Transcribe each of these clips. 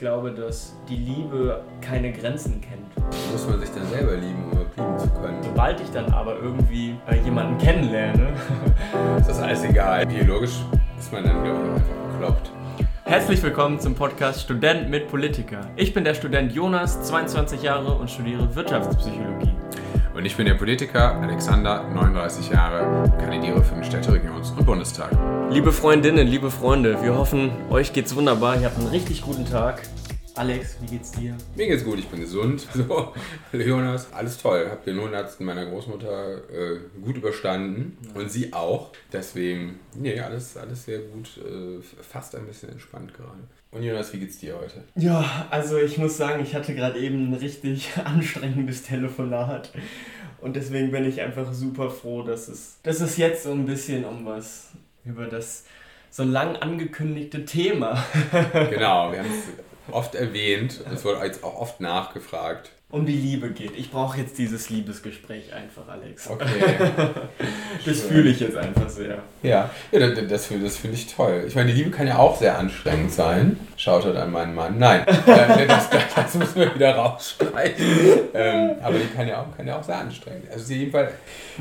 glaube, dass die Liebe keine Grenzen kennt. Muss man sich dann selber lieben, um lieben zu können. Sobald ich dann aber irgendwie äh, jemanden kennenlerne, ist das alles egal. Biologisch ist man dann, glaube ich, einfach bekloppt. Herzlich willkommen zum Podcast Student mit Politiker. Ich bin der Student Jonas, 22 Jahre und studiere Wirtschaftspsychologie. Und ich bin der Politiker Alexander, 39 Jahre, kandidiere für den Städte-, Regions- und Bundestag. Liebe Freundinnen, liebe Freunde, wir hoffen, euch geht's wunderbar. Ihr habt einen richtig guten Tag. Alex, wie geht's dir? Mir geht's gut, ich bin gesund. So, Jonas, alles toll. Hab den 100. meiner Großmutter äh, gut überstanden ja. und sie auch. Deswegen, nee, alles, alles sehr gut. Äh, fast ein bisschen entspannt gerade. Und Jonas, wie geht's dir heute? Ja, also ich muss sagen, ich hatte gerade eben ein richtig anstrengendes Telefonat. Und deswegen bin ich einfach super froh, dass es, dass es jetzt so ein bisschen um was über das so lang angekündigte Thema. genau, wir haben es oft erwähnt. Es wurde jetzt auch oft nachgefragt um die Liebe geht. Ich brauche jetzt dieses Liebesgespräch einfach, Alex. Okay. das fühle ich jetzt einfach sehr. Ja, ja das, das, finde ich toll. Ich meine, die Liebe kann ja auch sehr anstrengend sein. Schaut halt an meinen Mann. Nein, äh, das, das müssen wir wieder rausstreichen. Ähm, aber die kann ja, auch, kann ja auch sehr anstrengend. Also in jedem Fall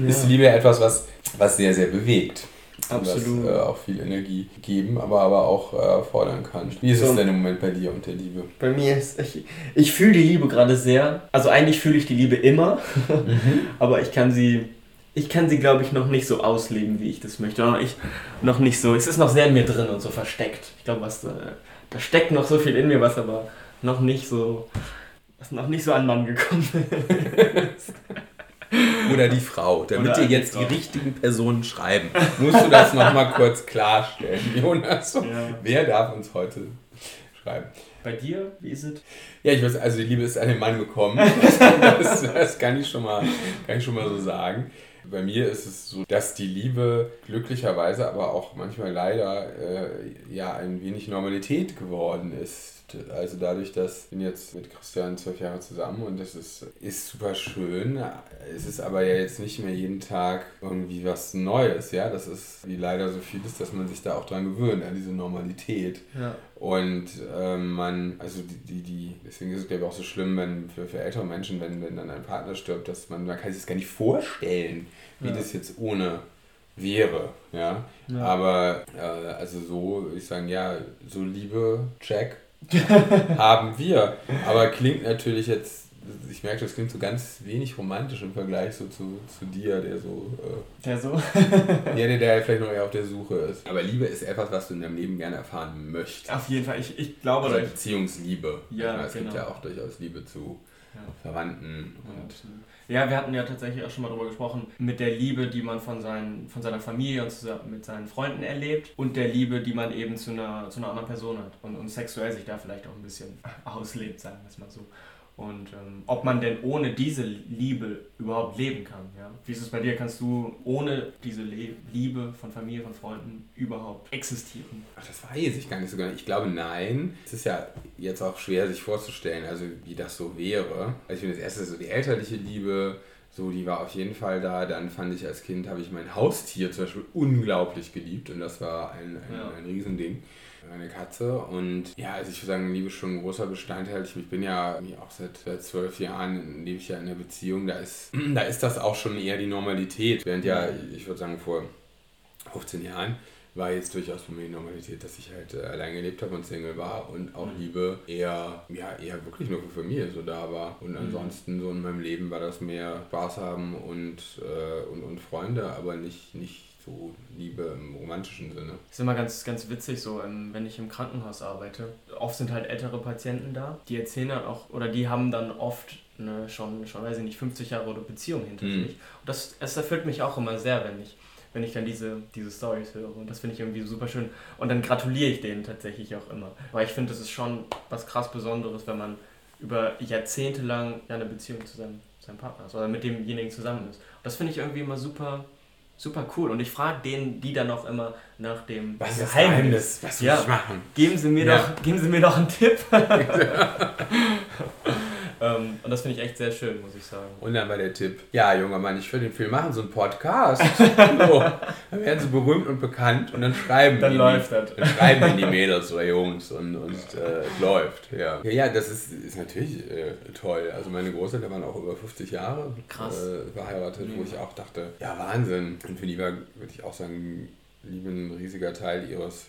ist die Liebe etwas, was, was sehr, sehr bewegt. Absolut. Das, äh, auch viel Energie geben, aber, aber auch äh, fordern kann. Wie ist so, es denn im Moment bei dir und der Liebe? Bei mir ist, ich, ich fühle die Liebe gerade sehr. Also eigentlich fühle ich die Liebe immer, mhm. aber ich kann sie, ich kann sie glaube ich noch nicht so ausleben, wie ich das möchte. Oder ich noch nicht so, es ist noch sehr in mir drin und so versteckt. Ich glaube, was, äh, da steckt noch so viel in mir, was aber noch nicht so, was noch nicht so an Mann gekommen ist. Oder die Frau, damit dir jetzt die richtigen Personen schreiben. Musst du das nochmal kurz klarstellen, Jonas? Ja. Wer darf uns heute schreiben? Bei dir, wie ist es? Ja, ich weiß, also die Liebe ist an den Mann gekommen. Das, das, kann, ich schon mal, kann ich schon mal so sagen. Bei mir ist es so, dass die Liebe glücklicherweise, aber auch manchmal leider äh, ja ein wenig Normalität geworden ist also dadurch, dass ich bin jetzt mit Christian zwölf Jahre zusammen und das ist, ist super schön. Es ist aber ja jetzt nicht mehr jeden Tag irgendwie was Neues, ja. Das ist wie leider so viel ist, dass man sich da auch dran gewöhnt, an diese Normalität. Ja. Und ähm, man, also die, die, die, deswegen ist es glaube ich auch so schlimm, wenn für, für ältere Menschen, wenn, wenn dann ein Partner stirbt, dass man, man kann sich das gar nicht vorstellen, wie ja. das jetzt ohne wäre, ja. ja. Aber äh, also so, ich sagen, ja, so Liebe, check, haben wir. Aber klingt natürlich jetzt, ich merke, das klingt so ganz wenig romantisch im Vergleich so zu, zu dir, der so. Äh, der so? ja, der, der vielleicht noch eher auf der Suche ist. Aber Liebe ist etwas, was du in deinem Leben gerne erfahren möchtest. Auf jeden Fall. Ich, ich glaube. Also Beziehungsliebe. Ja, meine, es genau. gibt ja auch durchaus Liebe zu. Verwandten und. Ja, wir hatten ja tatsächlich auch schon mal darüber gesprochen, mit der Liebe, die man von, seinen, von seiner Familie und mit seinen Freunden erlebt und der Liebe, die man eben zu einer, zu einer anderen Person hat und, und sexuell sich da vielleicht auch ein bisschen auslebt, sagen wir es mal so. Und ähm, ob man denn ohne diese Liebe überhaupt leben kann. Ja? Wie ist es bei dir? Kannst du ohne diese Le Liebe von Familie, von Freunden überhaupt existieren? Ach, das weiß ich gar nicht so genau. Ich glaube, nein. Es ist ja jetzt auch schwer, sich vorzustellen, also wie das so wäre. Also ich finde, das erste so die elterliche Liebe, so, die war auf jeden Fall da. Dann fand ich als Kind, habe ich mein Haustier zum Beispiel unglaublich geliebt und das war ein, ein, ja. ein Riesending eine Katze. Und ja, also ich würde sagen, Liebe ist schon ein großer Bestandteil. Ich, bin ja auch seit, zwölf Jahren lebe ich ja in einer Beziehung. Da ist, da ist das auch schon eher die Normalität. Während ja, ich würde sagen, vor 15 Jahren war jetzt durchaus für mich die Normalität, dass ich halt äh, allein gelebt habe und Single war und auch mhm. Liebe eher, ja, eher wirklich nur für Familie so da war. Und mhm. ansonsten so in meinem Leben war das mehr Spaß haben und, äh, und, und Freunde, aber nicht, nicht so Liebe im romantischen Sinne. Das ist immer ganz, ganz witzig so, wenn ich im Krankenhaus arbeite. Oft sind halt ältere Patienten da, die erzählen dann auch, oder die haben dann oft eine, schon, schon, weiß ich nicht, 50 Jahre oder Beziehung hinter mhm. sich. Und das, das erfüllt mich auch immer sehr, wenn ich wenn ich dann diese, diese Stories höre. Und das finde ich irgendwie super schön. Und dann gratuliere ich denen tatsächlich auch immer. Weil ich finde, das ist schon was krass Besonderes, wenn man über Jahrzehnte lang ja, eine Beziehung zu seinem, seinem Partner ist oder mit demjenigen zusammen ist. Und das finde ich irgendwie immer super, super cool. Und ich frage denen, die dann auch immer nach dem was Geheimnis, was ja, ich machen? Geben Sie mir ja. doch, geben Sie mir doch einen Tipp. und das finde ich echt sehr schön, muss ich sagen. Und dann war der Tipp, ja, junger Mann, ich will den Film machen, so einen Podcast. so. Dann werden sie berühmt und bekannt und dann schreiben dann die, läuft das. Dann schreiben die Mädels oder Jungs und, und äh, es läuft. Ja. ja, ja, das ist, ist natürlich äh, toll. Also meine Großeltern waren auch über 50 Jahre. Äh, verheiratet, Mhm. wo ich auch dachte, ja, Wahnsinn. Und für die war, würde ich auch sagen, Liebe ein riesiger Teil ihres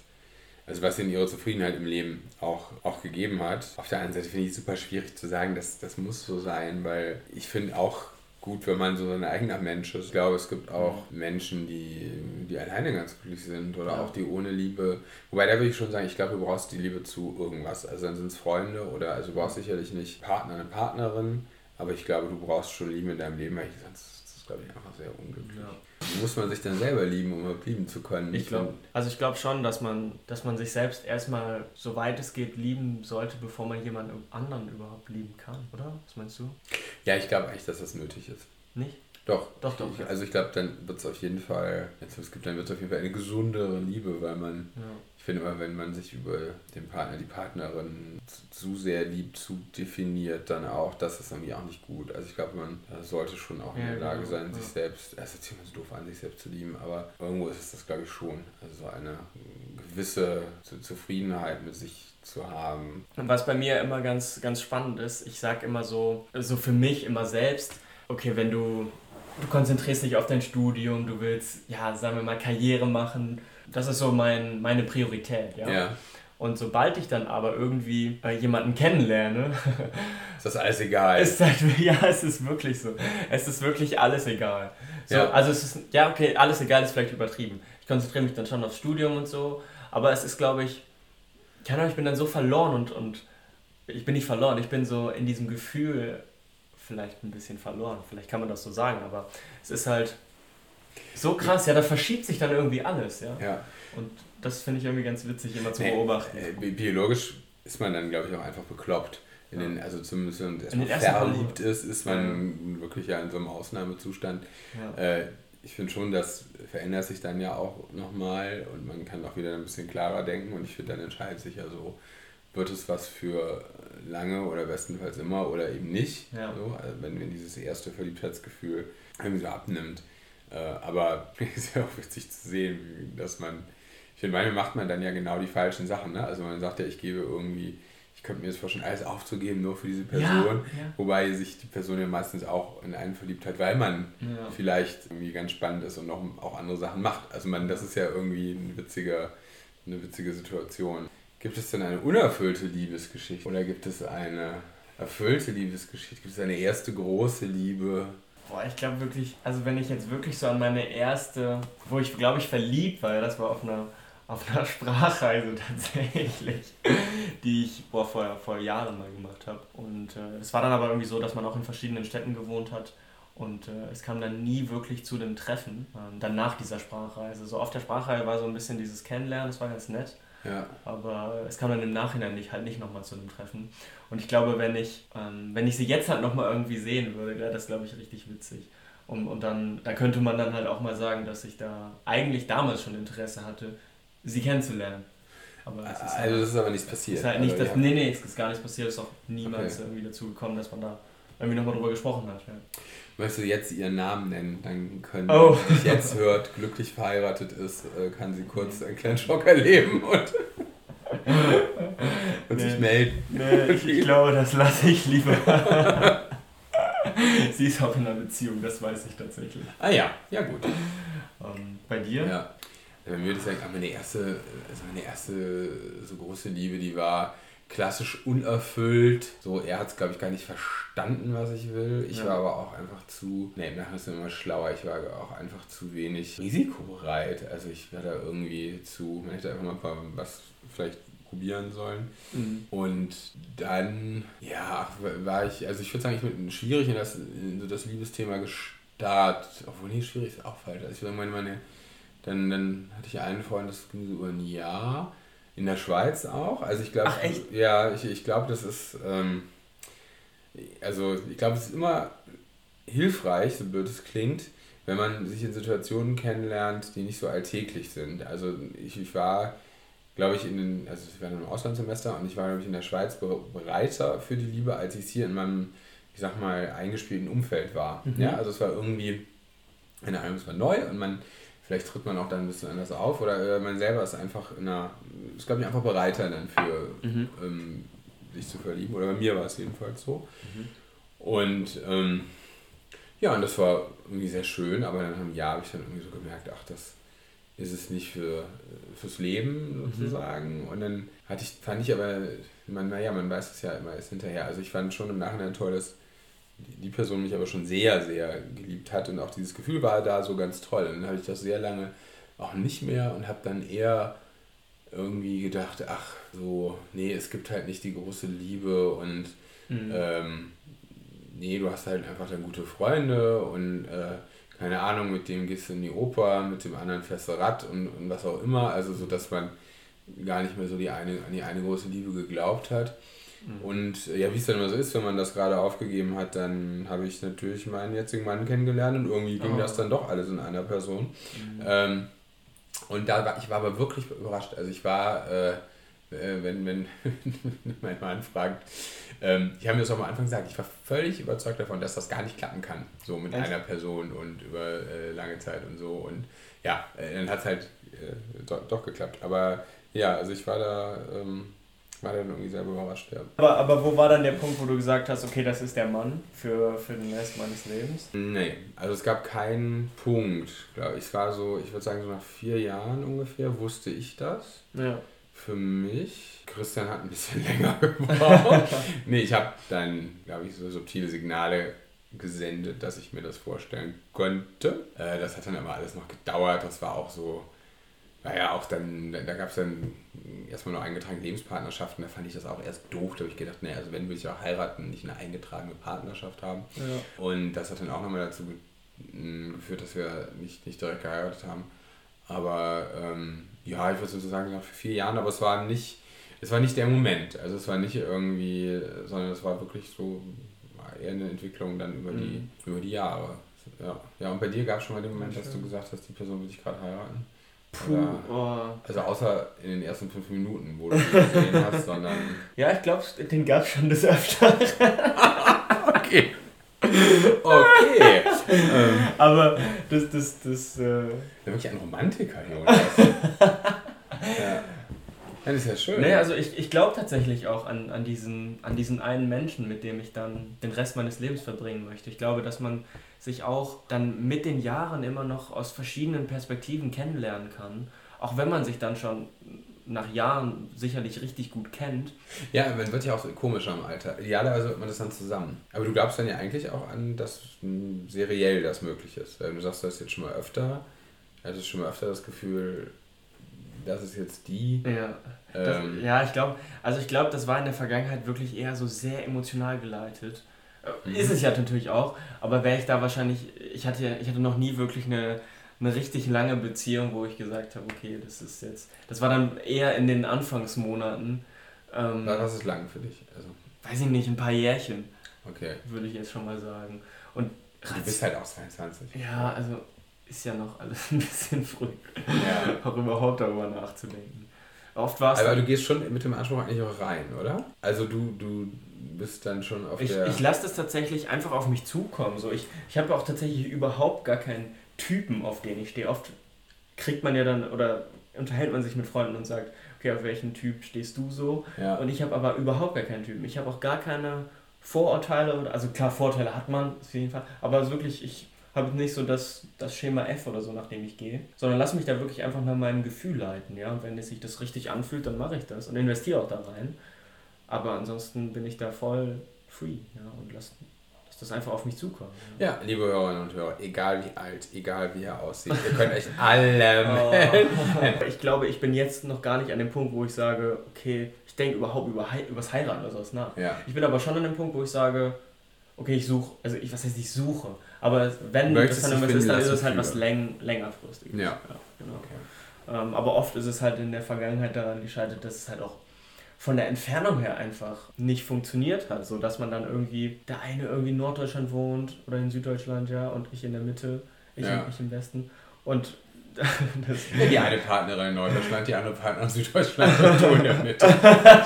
also was ihnen ihre Zufriedenheit im Leben auch, auch gegeben hat. Auf der anderen Seite finde ich es super schwierig zu sagen, dass das muss so sein, weil ich finde auch gut, wenn man so ein eigener Mensch ist. Ich glaube, es gibt auch Menschen, die, die alleine ganz glücklich sind oder Ja. auch die ohne Liebe. Wobei da würde ich schon sagen, ich glaube, du brauchst die Liebe zu irgendwas. Also dann sind es Freunde oder also du brauchst sicherlich nicht Partner, eine Partnerin, aber ich glaube, du brauchst schon Liebe in deinem Leben, weil ich, sonst glaube ich, einfach sehr unglücklich. Ja. Muss man sich dann selber lieben, um lieben zu können? Ich glaube, also ich glaube schon, dass man, dass man sich selbst erstmal, soweit es geht, lieben sollte, bevor man jemanden anderen überhaupt lieben kann, oder? Was meinst du? Ja, ich glaube echt, dass das nötig ist. Nicht? Doch, Doch, doch, Ich, also ich glaube, dann wird es auf jeden Fall, also es gibt dann wird es auf jeden Fall eine gesundere Liebe, weil man, Ja. Ich finde immer, wenn man sich über den Partner, die Partnerin zu, sehr liebt, zu definiert, dann auch, das ist irgendwie auch nicht gut. Also ich glaube, man äh, sollte schon auch in der Lage genau, sein, sich selbst, es sich immer so doof an, sich selbst zu lieben, aber irgendwo ist es das, glaube ich, schon. Also so eine gewisse Zu- Zufriedenheit mit sich zu haben. Und was bei mir immer ganz, ganz spannend ist, ich sage immer so, so für mich immer selbst, okay, wenn du, du konzentrierst dich auf dein Studium, du willst, ja, sagen wir mal, Karriere machen, das ist so mein, meine Priorität, ja. Ja. Und sobald ich dann aber irgendwie äh, jemanden kennenlerne, Ist das alles egal? ist halt, ja, es ist wirklich so. Es ist wirklich alles egal. So, Ja. Also es ist, ja, okay, alles egal ist vielleicht übertrieben. Ich konzentriere mich dann schon aufs Studium und so, aber es ist, glaube ich, keine Ahnung, ich bin dann so verloren und, und ich bin nicht verloren, ich bin so in diesem Gefühl vielleicht ein bisschen verloren. Vielleicht kann man das so sagen, aber es ist halt so krass, ja, da verschiebt sich dann irgendwie alles, ja. ja. Und das finde ich irgendwie ganz witzig, immer zu Nee, beobachten. Äh, bi- biologisch ist man dann, glaube ich, auch einfach bekloppt. In den, also zumindest wenn man verliebt ist, ist man wirklich ja in so einem Ausnahmezustand. Ja. Äh, ich finde schon, das verändert sich dann ja auch nochmal und man kann auch wieder ein bisschen klarer denken und ich finde, dann entscheidet sich ja so, wird es was für lange oder bestenfalls immer oder eben nicht. Ja. So, also wenn, wenn dieses erste Verliebtheitsgefühl irgendwie so abnimmt. Äh, aber es ist ja auch witzig zu sehen, dass man, ich finde, manchmal macht man dann ja genau die falschen Sachen. Ne? Also man sagt ja, ich gebe irgendwie, ich könnte mir jetzt vorstellen, alles aufzugeben, nur für diese Person. Ja, ja. Wobei sich die Person ja meistens auch in einen verliebt hat, weil man Ja. vielleicht irgendwie ganz spannend ist und noch auch andere Sachen macht. Also man, das ist ja irgendwie eine witzige, eine witzige Situation. Gibt es denn eine unerfüllte Liebesgeschichte oder gibt es eine erfüllte Liebesgeschichte? Gibt es eine erste große Liebe? Boah, ich glaube wirklich, also wenn ich jetzt wirklich so an meine erste, wo ich glaube ich verliebt war, das war auf einer, auf einer Sprachreise tatsächlich, die ich boah, vor, vor Jahren mal gemacht habe. Und äh, es war dann aber irgendwie so, dass man auch in verschiedenen Städten gewohnt hat. Und äh, es kam dann nie wirklich zu dem Treffen, ähm, dann nach dieser Sprachreise. So auf der Sprachreise war so ein bisschen dieses Kennenlernen, das war ganz nett. Ja, Aber es kam dann im Nachhinein nicht, halt nicht nochmal zu einem Treffen. Und ich glaube, wenn ich, ähm, wenn ich sie jetzt halt nochmal irgendwie sehen würde, wäre das, glaube ich, richtig witzig. Und, und dann, da könnte man dann halt auch mal sagen, dass ich da eigentlich damals schon Interesse hatte, sie kennenzulernen. Aber es ist also halt, das ist aber nichts passiert. ist halt nicht, Also, das, ja. nee, nee, es ist gar nichts passiert, es ist auch niemals Okay. irgendwie dazu gekommen, dass man da irgendwie nochmal drüber gesprochen hat. Ja. Möchtest du jetzt ihren Namen nennen? Dann können, Oh. wenn sie dich jetzt hört, glücklich verheiratet ist, äh, kann sie kurz einen kleinen Schock erleben und, und Nee. sich melden. Nee, ich, ich glaube, das lasse ich lieber. sie ist auch in einer Beziehung, das weiß ich tatsächlich. Ah ja, ja gut. Ähm, bei dir? Ja. Bei mir würde ich sagen, meine erste, also meine erste so große Liebe, die war klassisch unerfüllt. So, er hat es, glaube ich, gar nicht verstanden, was ich will. Ich Ja. war aber auch einfach zu, ne, im Nachhinein ist immer schlauer, ich war auch einfach zu wenig risikobereit. Also ich war da irgendwie zu, man hätte einfach mal was vielleicht probieren sollen. Mhm. Und dann, ja, war ich, also ich würde sagen, ich bin schwierig in das, in so das Liebesthema gestartet. Obwohl, nee, schwierig ist auch falsch. Also ich würde meine, meine, dann, dann hatte ich einen Freund, das ging so über ein Jahr. In der Schweiz auch. Also ich glaube, ja, ich, ich glaube, das ist, ähm, also ich glaube, es ist immer hilfreich, so blöd es klingt, wenn man sich in Situationen kennenlernt, die nicht so alltäglich sind. Also ich, ich war glaube ich, in den, also ich war einem Auslandssemester und ich war, glaube ich, in der Schweiz bereiter für die Liebe, als ich es hier in meinem, ich sag mal, eingespielten Umfeld war. Mhm. Ja, also es war irgendwie, eine Ahnung, es war neu und man, vielleicht tritt man auch dann ein bisschen anders auf oder äh, man selber ist einfach in einer, ist glaube ich einfach bereiter dann für mhm. ähm, sich zu verlieben oder bei mir war es jedenfalls so. Mhm. Und ähm, ja, und das war irgendwie sehr schön, aber dann im Jahr habe ich dann irgendwie so gemerkt, ach, das ist es nicht für, fürs Leben sozusagen. Mhm. Und dann hatte ich, fand ich aber, man, naja, man weiß es ja immer erst hinterher. Also ich fand schon im Nachhinein toll, dass die Person mich aber schon sehr, sehr geliebt hat und auch dieses Gefühl war da so ganz toll. Und dann habe ich das sehr lange auch nicht mehr und habe dann eher irgendwie gedacht, ach so, nee, es gibt halt nicht die große Liebe und mhm. ähm, nee, du hast halt einfach dann gute Freunde und äh, keine Ahnung, mit dem gehst du in die Oper, mit dem anderen fährst du Rad und, und was auch immer. Also so, dass man gar nicht mehr so die eine, an die eine große Liebe geglaubt hat. Mhm. Und ja, wie es dann immer so ist, wenn man das gerade aufgegeben hat, dann habe ich natürlich meinen jetzigen Mann kennengelernt und irgendwie ging oh. das dann doch alles in einer Person. Mhm. Ähm, und da war ich war aber wirklich überrascht. Also ich war, äh, äh wenn, wenn mein Mann fragt, ähm, ich habe mir das auch am Anfang gesagt, ich war völlig überzeugt davon, dass das gar nicht klappen kann, so mit Echt? einer Person und über äh, lange Zeit und so. Und ja, äh, dann hat es halt äh, doch, doch, geklappt. Aber ja, also ich war da, ähm, war dann irgendwie selber überrascht. Ja. Aber, aber wo war dann der Punkt, wo du gesagt hast, okay, das ist der Mann für, für den Rest meines Lebens? Nee, also es gab keinen Punkt. Ich war so, ich würde sagen, so nach vier Jahren ungefähr wusste ich das. Ja. Für mich Christian hat ein bisschen länger gebraucht. nee, ich habe dann, glaube ich, so subtile Signale gesendet, dass ich mir das vorstellen könnte. Äh, das hat dann aber alles noch gedauert. Das war auch so, naja, auch dann, da gab es dann erstmal noch eingetragene Lebenspartnerschaften. Da fand ich das auch erst doof. Da habe ich gedacht, naja, also wenn will ich auch heiraten, nicht eine eingetragene Partnerschaft haben. Ja. Und das hat dann auch nochmal dazu geführt, dass wir nicht, nicht direkt geheiratet haben. Aber ähm, ja, ich würde sozusagen nach vier Jahren, aber es war nicht es war nicht der Moment. Also es war nicht irgendwie, sondern es war wirklich so eher eine Entwicklung dann über die, mhm. über die Jahre. Ja. ja, und bei dir gab es schon mal den Moment, dass du gesagt hast, die Person will dich gerade heiraten? Puh, oh. Also außer in den ersten fünf Minuten, wo du ihn gesehen hast, sondern... Ja, ich glaube, den gab es schon des Öfteren. okay. Okay. ähm. Aber das, das, das... Äh... Wirklich ein Romantiker, Jonas. ja. Das ist ja schön. Nee, also ich, ich glaube tatsächlich auch an, an, diesen, an diesen einen Menschen, mit dem ich dann den Rest meines Lebens verbringen möchte. Ich glaube, dass man sich auch dann mit den Jahren immer noch aus verschiedenen Perspektiven kennenlernen kann. Auch wenn man sich dann schon nach Jahren sicherlich richtig gut kennt. Ja, man wird ja auch komischer im Alter. Idealerweise wird man das dann zusammen. Aber du glaubst dann ja eigentlich auch an, dass seriell das möglich ist. Du sagst das jetzt schon mal öfter. Hattest schon mal öfter das Gefühl, das ist jetzt die. Ja, das, ähm, ja ich glaube, also ich glaube, das war in der Vergangenheit wirklich eher so sehr emotional geleitet. Mhm. Ist es ja natürlich auch, aber wäre ich da wahrscheinlich, ich hatte, ich hatte noch nie wirklich eine, eine richtig lange Beziehung, wo ich gesagt habe, okay, das ist jetzt, das war dann eher in den Anfangsmonaten. Ähm, Was ist lang für dich? Also. Weiß ich nicht, ein paar Jährchen. Okay. Würde ich jetzt schon mal sagen. Und du bist halt auch 22. Ja, also ist ja noch alles ein bisschen früh, ja. auch überhaupt darüber nachzudenken. Oft war Aber du gehst schon mit dem Anspruch eigentlich auch rein, oder? Also du, du bist dann schon auf ich, der... Ich lasse das tatsächlich einfach auf mich zukommen. So, ich ich habe auch tatsächlich überhaupt gar keinen Typen, auf den ich stehe. Oft kriegt man ja dann, oder unterhält man sich mit Freunden und sagt, okay, auf welchen Typ stehst du so? Ja. Und ich habe aber überhaupt gar keinen Typen. Ich habe auch gar keine Vorurteile, also klar, Vorteile hat man auf jeden Fall, aber wirklich, ich habe nicht so das, das Schema F oder so, nach dem ich gehe, sondern lass mich da wirklich einfach nach meinem Gefühl leiten. Ja? Und wenn es sich das richtig anfühlt, dann mache ich das und investiere auch da rein. Aber ansonsten bin ich da voll free ja? und lass, lass das einfach auf mich zukommen. Ja. ja, liebe Hörerinnen und Hörer, egal wie alt, egal wie er aussieht, ihr könnt euch alle oh. Ich glaube, ich bin jetzt noch gar nicht an dem Punkt, wo ich sage, okay, ich denke überhaupt über, über das Heiraten oder sowas nach. Ja. Ich bin aber schon an dem Punkt, wo ich sage, okay, ich suche, also ich, was heißt ich suche, aber wenn das dann irgendwas ist, dann ist es halt was läng, längerfristiges. Ja. ja genau. Okay. Ähm, aber oft ist es halt in der Vergangenheit daran gescheitert, dass es halt auch von der Entfernung her einfach nicht funktioniert hat, so dass man dann irgendwie der eine irgendwie in Norddeutschland wohnt oder in Süddeutschland ja und ich in der Mitte, ich, ja. ich im Westen und die eine Partnerin in Norddeutschland, die andere Partnerin in Süddeutschland tun damit. Ich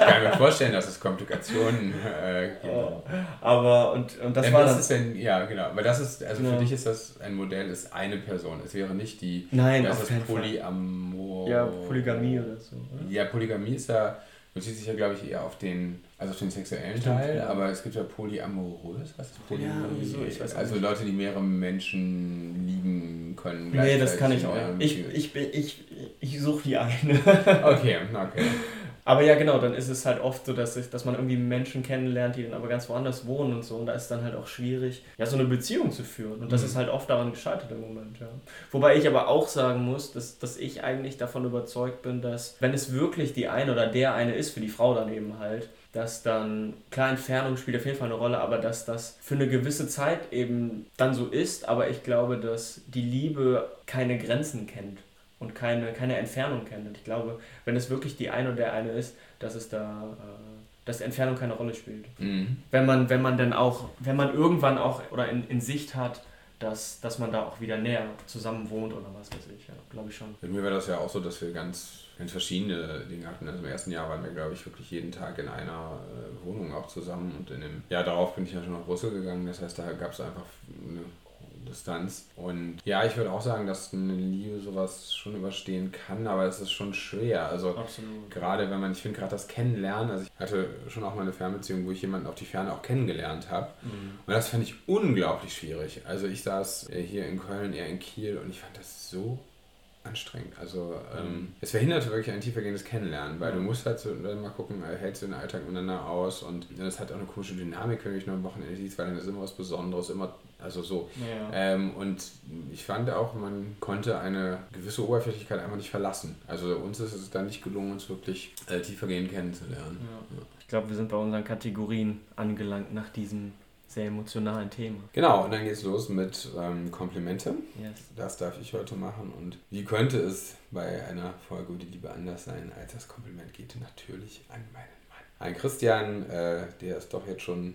kann mir vorstellen, dass es Komplikationen äh, gibt. Ja, aber und, und das Denn war das ist wenn, ja, genau. Aber das ist, also Ja. für dich ist das ein Modell, ist eine Person. Es wäre nicht die, Nein, das ist. Polyamor. Ja, Polygamie oder so. Oder? Ja, Polygamie ist ja, bezieht sich ja, glaube ich, eher auf den, also auf den sexuellen Stimmt, Teil, ja. aber es gibt ja polyamorös, was ist Poly Ja? Ich auch Also nicht. Leute, die mehrere Menschen lieben können. Nee, das kann ich auch. Ich, ich, bin- ich, ich suche die eine. Okay, okay. Aber ja, genau, dann ist es halt oft so, dass, ich, dass man irgendwie Menschen kennenlernt, die dann aber ganz woanders wohnen und so. Und da ist es dann halt auch schwierig, ja, so eine Beziehung zu führen. Und das Mhm. ist halt oft daran gescheitert im Moment, ja. Wobei ich aber auch sagen muss, dass, dass ich eigentlich davon überzeugt bin, dass, wenn es wirklich die eine oder der eine ist, für die Frau dann eben halt, dass dann, klar, Entfernung spielt auf jeden Fall eine Rolle, aber dass das für eine gewisse Zeit eben dann so ist. Aber ich glaube, dass die Liebe keine Grenzen kennt und keine, keine Entfernung kennt. Und ich glaube, wenn es wirklich die eine oder der eine ist, dass es da, äh, dass Entfernung keine Rolle spielt. Mhm. Wenn man, wenn man dann auch, wenn man irgendwann auch oder in, in Sicht hat, dass, dass man da auch wieder näher zusammen wohnt oder was weiß ich, ja, glaube ich schon. Bei mir war das ja auch so, dass wir ganz, ganz verschiedene Dinge hatten. Also im ersten Jahr waren wir, glaube ich, wirklich jeden Tag in einer äh, Wohnung auch zusammen. Und in dem Jahr darauf bin ich ja schon nach Brüssel gegangen. Das heißt, da gab es einfach eine Distanz. Und ja, ich würde auch sagen, dass eine Liebe sowas schon überstehen kann, aber es ist schon schwer. Also Absolut. gerade wenn man, ich finde gerade das Kennenlernen, also ich hatte schon auch mal eine Fernbeziehung, wo ich jemanden auf die Ferne auch kennengelernt habe. Mhm. Und das fand ich unglaublich schwierig. Also ich saß äh, hier in Köln, eher in Kiel und ich fand das so anstrengend. Also ähm, es verhinderte wirklich ein tiefergehendes Kennenlernen, weil du musst halt so dann mal gucken, äh, hältst du den Alltag miteinander aus und das hat auch eine komische Dynamik, wenn ich nur am Wochenende siehst, weil dann ist immer was Besonderes, immer, also so. Ja. Ähm, und ich fand auch, man konnte eine gewisse Oberflächlichkeit einfach nicht verlassen. Also uns ist es dann nicht gelungen, uns wirklich äh, tiefergehend kennenzulernen. Ja. Ich glaube, wir sind bei unseren Kategorien angelangt nach diesem sehr emotionalen Thema. Genau, und dann geht's los mit ähm, Komplimente. Yes. Das darf ich heute machen. Und wie könnte es bei einer Folge die Liebe anders sein, als das Kompliment geht natürlich an meinen Mann. Ein Christian, äh, der es doch jetzt schon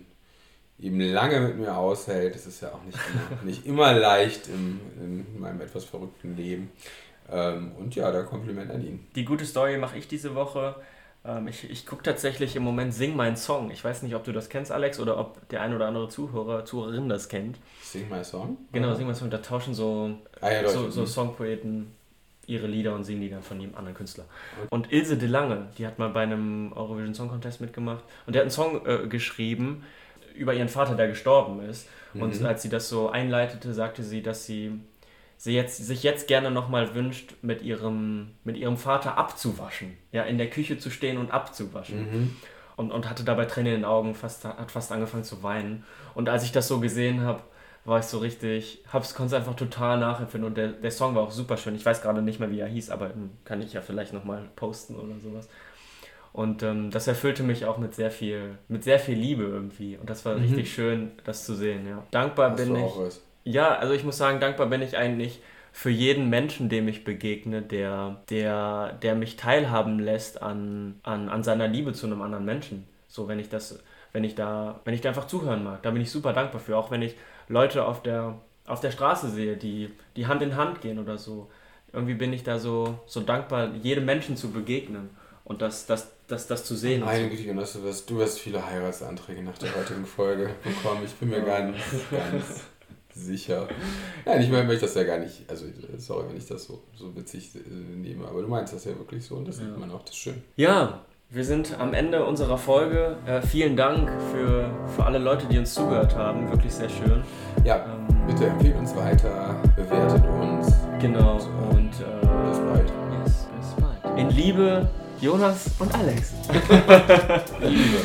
eben lange mit mir aushält. Es ist ja auch nicht immer, nicht immer leicht im, in meinem etwas verrückten Leben. Ähm, und ja, da Kompliment an ihn. Die gute Story mache ich diese Woche. Ähm, ich ich gucke tatsächlich im Moment Sing meinen Song. Ich weiß nicht, ob du das kennst, Alex, oder ob der ein oder andere Zuhörer, Zuhörerin das kennt. Sing my song? Genau, Sing meinen Song. Da tauschen so, Ah, ja, so, so Songpoeten ihre Lieder und singen die dann von jedem anderen Künstler. Und Ilse de Lange, die hat mal bei einem Eurovision Song Contest mitgemacht und der hat einen Song äh, geschrieben über ihren Vater, der gestorben ist. Und Mhm. als sie das so einleitete, sagte sie, dass sie, sie jetzt, sich jetzt gerne nochmal wünscht, mit ihrem, mit ihrem Vater abzuwaschen. Ja, in der Küche zu stehen und abzuwaschen. Mhm. Und, und hatte dabei Tränen in den Augen, fast, hat fast angefangen zu weinen. Und als ich das so gesehen habe, war ich so richtig, hab's, konnte es einfach total nachempfinden. Und der, der Song war auch super schön. Ich weiß gerade nicht mehr, wie er hieß, aber kann ich ja vielleicht nochmal posten oder sowas. Und ähm, das erfüllte mich auch mit sehr viel, mit sehr viel Liebe irgendwie. Und das war Mhm. richtig schön, das zu sehen, ja. Dankbar Hast bin ich. was? Ja, also ich muss sagen, dankbar bin ich eigentlich für jeden Menschen, dem ich begegne, der, der, der mich teilhaben lässt an, an, an seiner Liebe zu einem anderen Menschen. So, wenn ich das, wenn ich da, wenn ich da einfach zuhören mag, da bin ich super dankbar für. Auch wenn ich Leute auf der, auf der Straße sehe, die, die Hand in Hand gehen oder so. Irgendwie bin ich da so, so dankbar, jedem Menschen zu begegnen und das, das, das, das zu sehen. Meine. Güte, Jonas, du wirst viele Heiratsanträge nach der heutigen Folge bekommen. Ich bin mir ganz, ganz sicher. Nein, ich meine, möchte das ja gar nicht, also sorry, wenn ich das so, so witzig äh, nehme, aber du meinst das ja wirklich so und das Ja. sieht man auch, das ist schön. Ja, wir sind am Ende unserer Folge. Äh, vielen Dank für, für alle Leute, die uns zugehört haben. Wirklich sehr schön. Ja, Ähm, bitte empfehlt uns weiter, bewertet uns. genau. Und, Und äh, bis bald. yes, bis bald. In Liebe, Jonas und Alex. Liebe.